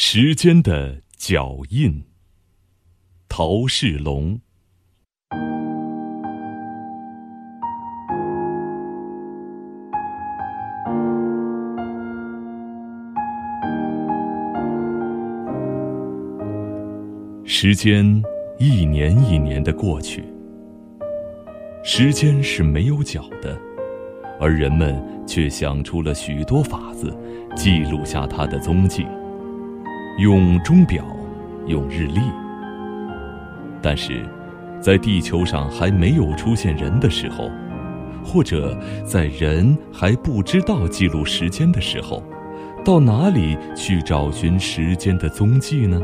时间的脚印，陶世龙。时间一年一年的过去，时间是没有脚的，而人们却想出了许多法子，记录下它的踪迹。用钟表，用日历。但是，在地球上还没有出现人的时候，或者在人还不知道记录时间的时候，到哪里去找寻时间的踪迹呢？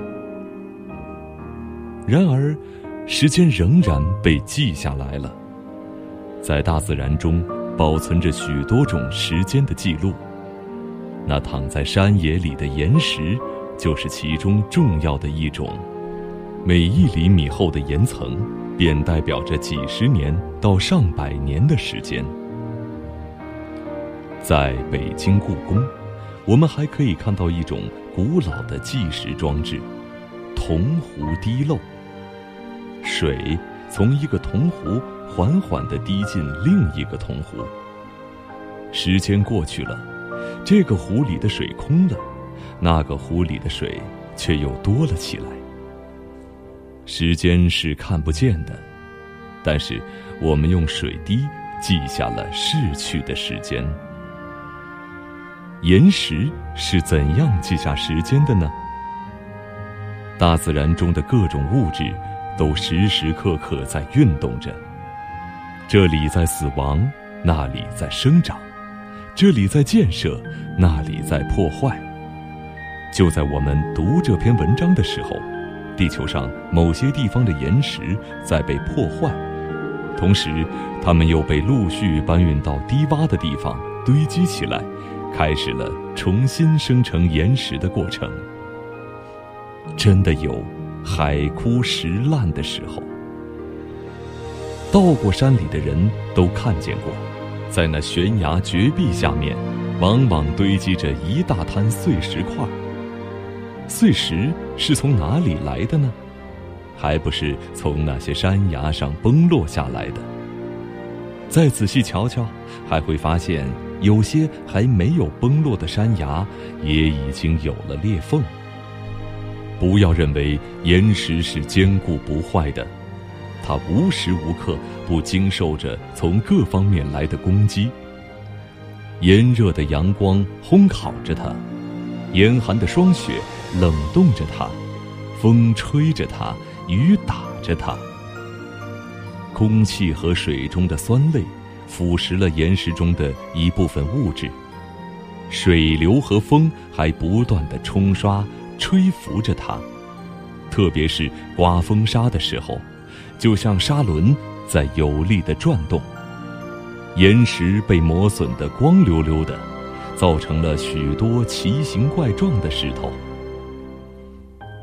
然而，时间仍然被记下来了。在大自然中，保存着许多种时间的记录。那躺在山野里的岩石，就是其中重要的一种。每一厘米厚的岩层，便代表着几十年到上百年的时间。在北京故宫，我们还可以看到一种古老的计时装置——铜壶滴漏。水从一个铜壶缓缓地滴进另一个铜壶。时间过去了，这个壶里的水空了，那个湖里的水却又多了起来。时间是看不见的，但是我们用水滴记下了逝去的时间。岩石是怎样记下时间的呢？大自然中的各种物质。都时时刻刻在运动着。这里在死亡，那里在生长；这里在建设，那里在破坏。就在我们读这篇文章的时候，地球上某些地方的岩石在被破坏，同时，它们又被陆续搬运到低洼的地方堆积起来，开始了重新生成岩石的过程。真的有。海枯石烂的时候，到过山里的人都看见过，在那悬崖绝壁下面，往往堆积着一大滩碎石块。碎石是从哪里来的呢？还不是从那些山崖上崩落下来的。再仔细瞧瞧，还会发现有些还没有崩落的山崖，也已经有了裂缝。不要认为岩石是坚固不坏的，它无时无刻不经受着从各方面来的攻击。炎热的阳光烘烤着它，严寒的霜雪冷冻着它，风吹着它，雨打着它。空气和水中的酸类腐蚀了岩石中的一部分物质，水流和风还不断的冲刷。吹拂着它，特别是刮风沙的时候，就像沙轮在有力的转动。岩石被磨损得光溜溜的，造成了许多奇形怪状的石头。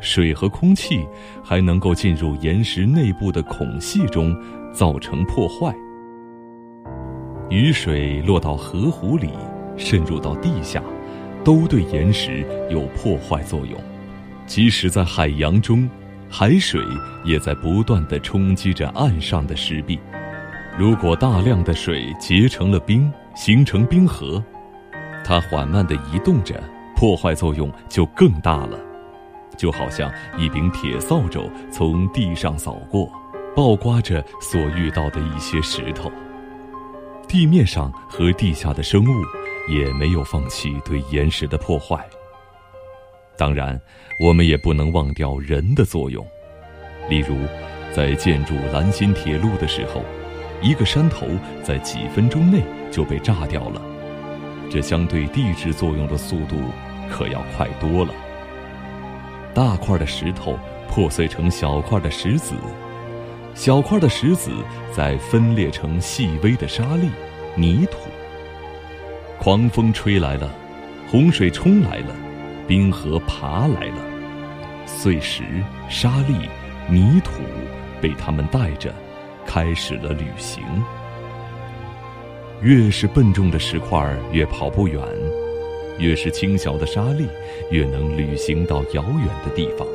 水和空气还能够进入岩石内部的孔隙中，造成破坏。雨水落到河湖里，渗入到地下。都对岩石有破坏作用，即使在海洋中，海水也在不断的冲击着岸上的石壁。如果大量的水结成了冰，形成冰河，它缓慢地移动着，破坏作用就更大了。就好像一柄铁扫帚从地上扫过，爆刮着所遇到的一些石头。地面上和地下的生物。也没有放弃对岩石的破坏。当然，我们也不能忘掉人的作用。例如，在建筑兰新铁路的时候，一个山头在几分钟内就被炸掉了，这相对地质作用的速度可要快多了。大块的石头破碎成小块的石子，小块的石子再分裂成细微的沙粒、泥土。狂风吹来了，洪水冲来了，冰河爬来了，碎石、沙粒、泥土被他们带着，开始了旅行。越是笨重的石块越跑不远，越是轻小的沙粒，越能旅行到遥远的地方。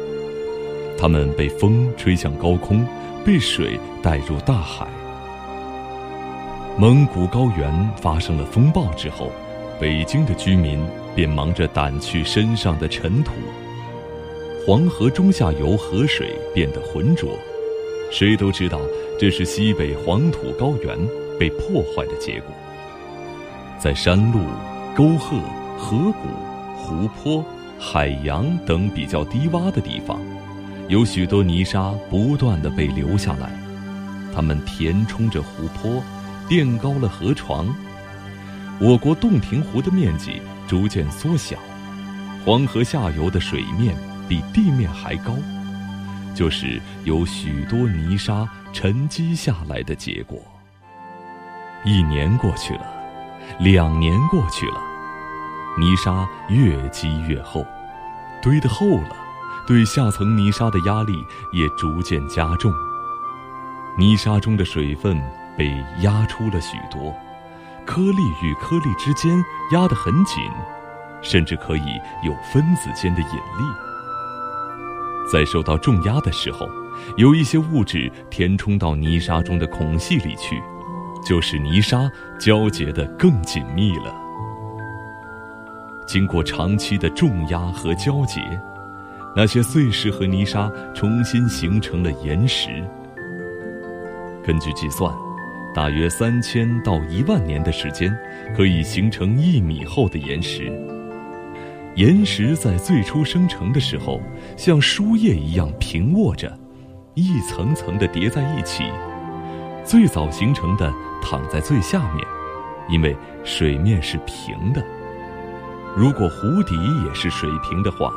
它们被风吹向高空，被水带入大海。蒙古高原发生了风暴之后，北京的居民便忙着掸去身上的尘土。黄河中下游河水变得浑浊，谁都知道这是西北黄土高原被破坏的结果。在山路、沟壑、河谷、湖泊、海洋等比较低洼的地方。有许多泥沙不断的被流下来，它们填充着湖泊，垫高了河床。我国洞庭湖的面积逐渐缩小，黄河下游的水面比地面还高，就是有许多泥沙沉积下来的结果。一年过去了，两年过去了，泥沙越积越厚，堆得厚了。对下层泥沙的压力也逐渐加重，泥沙中的水分被压出了许多，颗粒与颗粒之间压得很紧，甚至可以有分子间的引力。在受到重压的时候，有一些物质填充到泥沙中的孔隙里去，就使泥沙交结得更紧密了。经过长期的重压和交结。那些碎石和泥沙重新形成了岩石。根据计算，大约三千到一万年的时间，可以形成一米厚的岩石。岩石在最初生成的时候，像书页一样平卧着，一层层的叠在一起。最早形成的躺在最下面，因为水面是平的。如果湖底也是水平的话。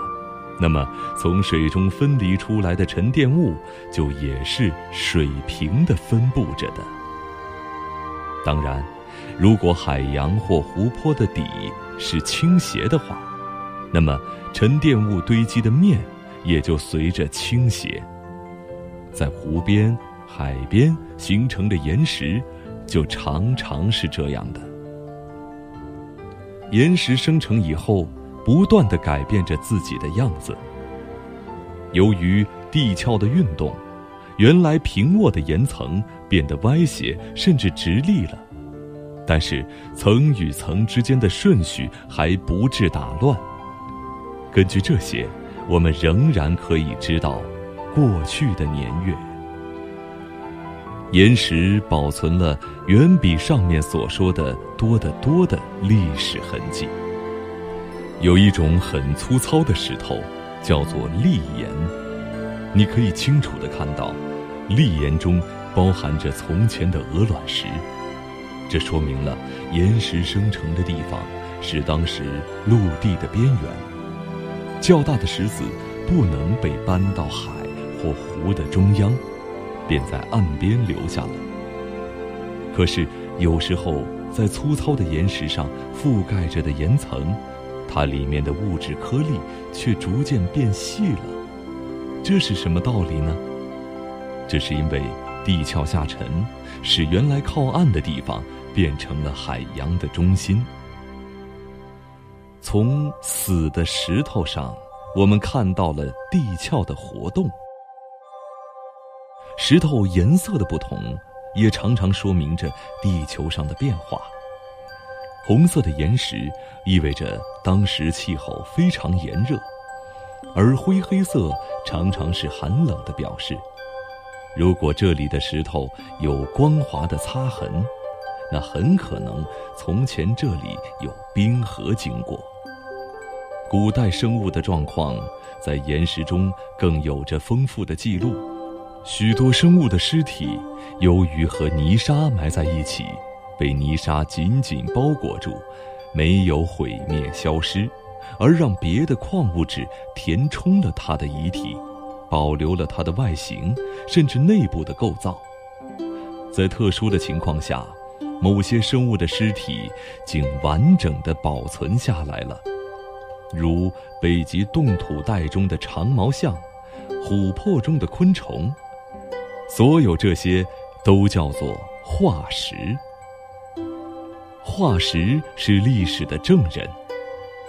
那么，从水中分离出来的沉淀物就也是水平的分布着的。当然，如果海洋或湖泊的底是倾斜的话，那么沉淀物堆积的面也就随着倾斜。在湖边、海边形成的岩石，就常常是这样的。岩石生成以后。不断的改变着自己的样子。由于地壳的运动，原来平卧的岩层变得歪斜，甚至直立了。但是层与层之间的顺序还不致打乱。根据这些，我们仍然可以知道过去的年月。岩石保存了远比上面所说的多得多的历史痕迹。有一种很粗糙的石头，叫做砾岩。你可以清楚地看到，砾岩中包含着从前的鹅卵石。这说明了岩石生成的地方是当时陆地的边缘。较大的石子不能被搬到海或湖的中央，便在岸边留下了。可是有时候，在粗糙的岩石上覆盖着的岩层。它里面的物质颗粒却逐渐变细了，这是什么道理呢？这是因为地壳下沉，使原来靠岸的地方变成了海洋的中心。从死的石头上，我们看到了地壳的活动。石头颜色的不同，也常常说明着地球上的变化。红色的岩石意味着当时气候非常炎热，而灰黑色常常是寒冷的表示。如果这里的石头有光滑的擦痕，那很可能从前这里有冰河经过。古代生物的状况在岩石中更有着丰富的记录，许多生物的尸体由于和泥沙埋在一起。被泥沙紧紧包裹住，没有毁灭消失，而让别的矿物质填充了它的遗体，保留了它的外形，甚至内部的构造。在特殊的情况下，某些生物的尸体竟完整的保存下来了，如北极冻土带中的长毛象，琥珀中的昆虫。所有这些都叫做化石。化石是历史的证人，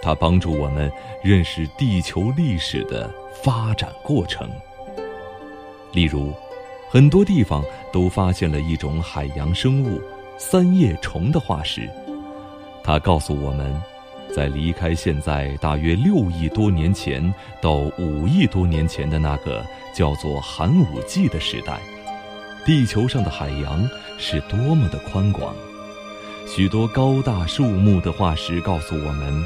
它帮助我们认识地球历史的发展过程。例如，很多地方都发现了一种海洋生物——三叶虫的化石。它告诉我们，在离开现在大约六亿多年前到五亿多年前的那个叫做寒武纪的时代，地球上的海洋是多么的宽广。许多高大树木的化石告诉我们。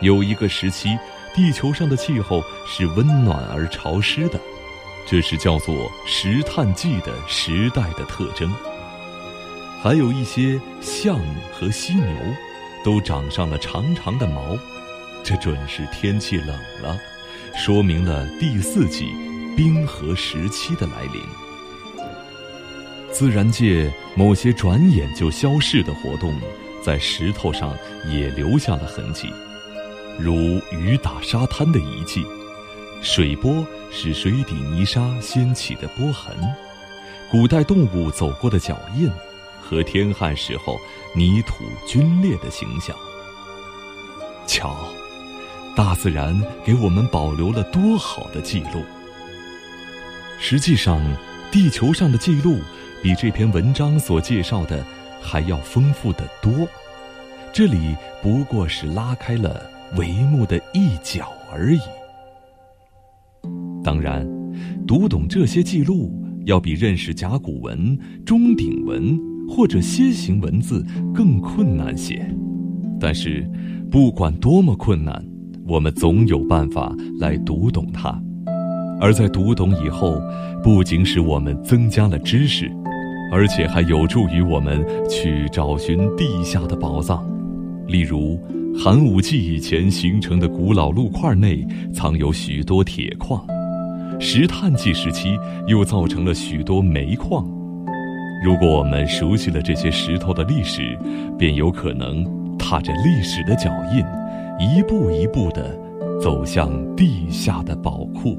有一个时期，地球上的气候是温暖而潮湿的，这是叫做石炭纪的时代的特征。还有一些象和犀牛，都长上了长长的毛，这准是天气冷了，说明了第四纪冰河时期的来临。自然界某些转眼就消逝的活动，在石头上也留下了痕迹。如雨打沙滩的遗迹，水波是水底泥沙掀起的波痕，古代动物走过的脚印，和天旱时候泥土龟裂的形象。瞧，大自然给我们保留了多好的记录。实际上，地球上的记录比这篇文章所介绍的还要丰富的多。这里不过是拉开了。帷幕的一角而已。当然，读懂这些记录，要比认识甲骨文、钟鼎文或者楔形文字更困难些。但是，不管多么困难，我们总有办法来读懂它。而在读懂以后，不仅使我们增加了知识，而且还有助于我们去找寻地下的宝藏，例如。寒武纪以前形成的古老陆块内藏有许多铁矿，石炭纪时期又造成了许多煤矿。如果我们熟悉了这些石头的历史，便有可能踏着历史的脚印，一步一步地走向地下的宝库。